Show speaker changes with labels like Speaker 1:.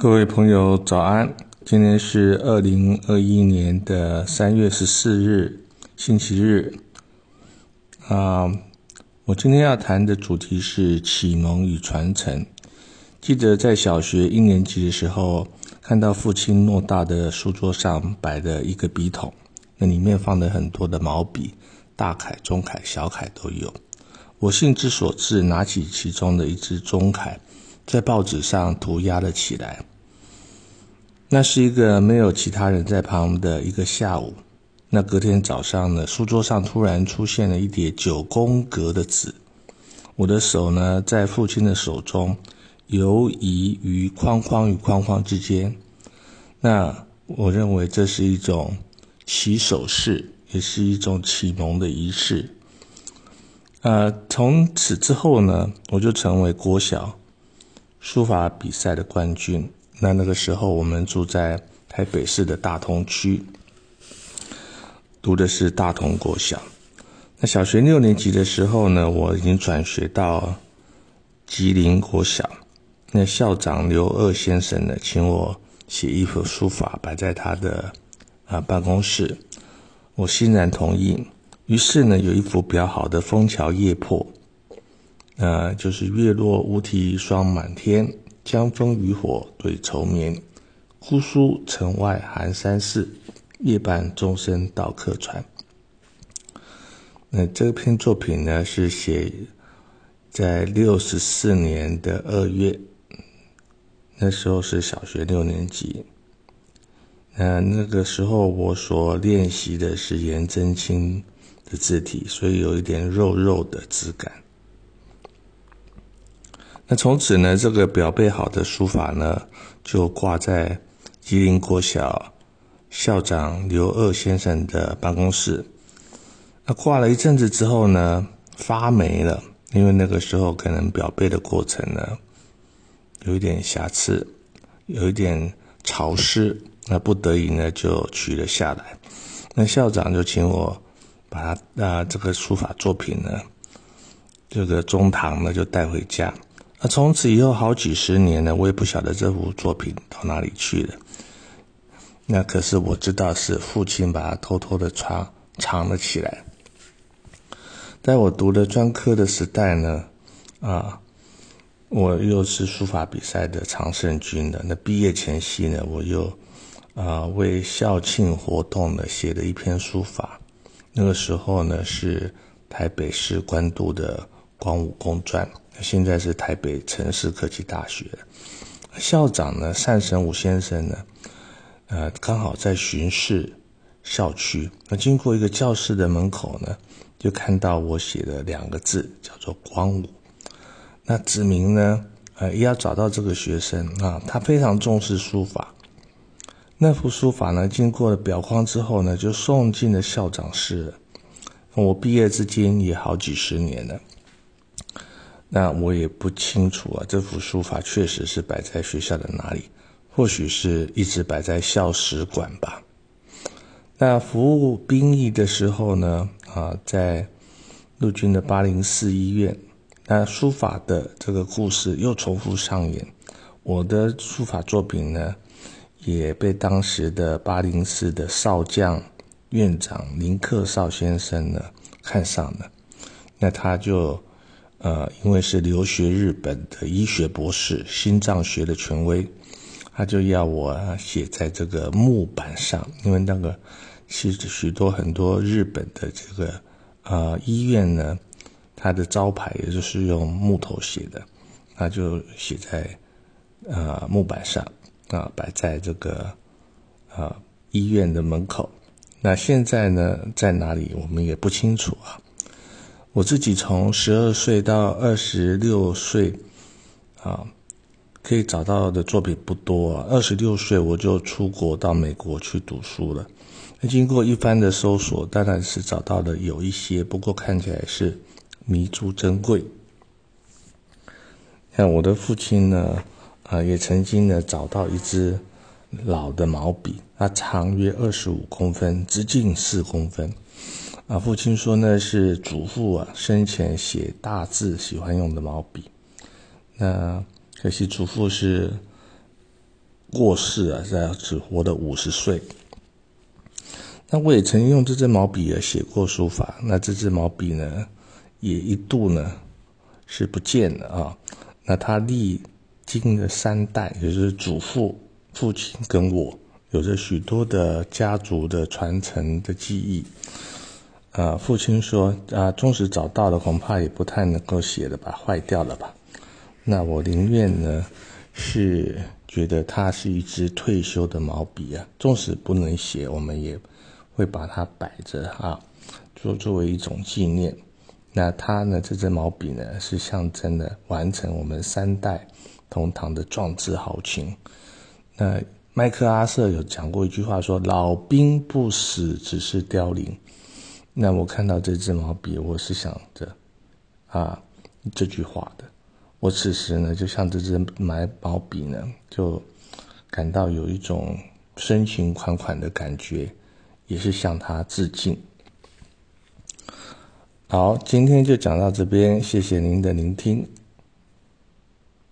Speaker 1: 各位朋友，早安！今天是二零二一年的三月十四日，星期日。啊，我今天要谈的主题是启蒙与传承。记得在小学一年级的时候，看到父亲偌大的书桌上摆的一个笔筒，那里面放了很多的毛笔，大楷、中楷、小楷都有。我兴之所至，拿起其中的一支中楷。在报纸上涂鸦了起来。那是一个没有其他人在旁的一个下午。那隔天早上呢，书桌上突然出现了一叠九宫格的纸。我的手呢，在父亲的手中游移于框框与框框之间。那我认为这是一种起手式，也是一种启蒙的仪式。呃，从此之后呢，我就成为国小。书法比赛的冠军。那那个时候，我们住在台北市的大同区，读的是大同国小。那小学六年级的时候呢，我已经转学到吉林国小。那校长刘二先生呢，请我写一幅书法摆在他的啊办公室，我欣然同意。于是呢，有一幅比较好的《枫桥夜泊》。呃，就是月落乌啼霜满天，江枫渔火对愁眠。姑苏城外寒山寺，夜半钟声到客船。那这篇作品呢，是写在六十四年的二月，那时候是小学六年级。那那个时候我所练习的是颜真卿的字体，所以有一点肉肉的质感。那从此呢，这个表背好的书法呢，就挂在吉林国小校长刘二先生的办公室。那挂了一阵子之后呢，发霉了，因为那个时候可能表背的过程呢，有一点瑕疵，有一点潮湿，那不得已呢，就取了下来。那校长就请我把他啊这个书法作品呢，这个中堂呢，就带回家。那从此以后好几十年呢，我也不晓得这幅作品到哪里去了。那可是我知道是父亲把它偷偷的藏藏了起来。在我读的专科的时代呢，啊，我又是书法比赛的常胜军的。那毕业前夕呢，我又啊为校庆活动呢写了一篇书法。那个时候呢是台北市官渡的光武公传。现在是台北城市科技大学，校长呢单神武先生呢，呃，刚好在巡视校区。那经过一个教室的门口呢，就看到我写的两个字，叫做“光武”。那子明呢，呃，要找到这个学生啊，他非常重视书法。那幅书法呢，经过了裱框之后呢，就送进了校长室。我毕业至今也好几十年了。那我也不清楚啊，这幅书法确实是摆在学校的哪里，或许是一直摆在校史馆吧。那服务兵役的时候呢，啊，在陆军的八零四医院，那书法的这个故事又重复上演。我的书法作品呢，也被当时的八零四的少将院长林克少先生呢看上了，那他就。呃，因为是留学日本的医学博士，心脏学的权威，他就要我写在这个木板上。因为那个是许多很多日本的这个呃医院呢，它的招牌也就是用木头写的，那就写在呃木板上啊，摆在这个呃医院的门口。那现在呢，在哪里我们也不清楚啊。我自己从十二岁到二十六岁，啊，可以找到的作品不多。二十六岁我就出国到美国去读书了。那经过一番的搜索，当然是找到了有一些，不过看起来是弥足珍贵。像我的父亲呢，啊，也曾经呢找到一支老的毛笔，它长约二十五公分，直径四公分。啊，父亲说那是祖父啊生前写大字喜欢用的毛笔。那可惜祖父是过世啊，在只活了五十岁。那我也曾经用这支毛笔啊写过书法，那这支毛笔呢，也一度呢是不见了啊。那它历经了三代，也就是祖父、父亲跟我，有着许多的家族的传承的记忆。啊，父亲说啊，纵使找到了，恐怕也不太能够写了吧，坏掉了吧。那我宁愿呢，是觉得它是一支退休的毛笔啊，纵使不能写，我们也。会把它摆着啊，作作为一种纪念。那它呢？这支毛笔呢，是象征的完成我们三代同堂的壮志豪情。那麦克阿瑟有讲过一句话，说：“老兵不死，只是凋零。”那我看到这支毛笔，我是想着啊这句话的。我此时呢，就像这支买毛笔呢，就感到有一种深情款款的感觉。也是向他致敬。好，今天就讲到这边，谢谢您的聆听。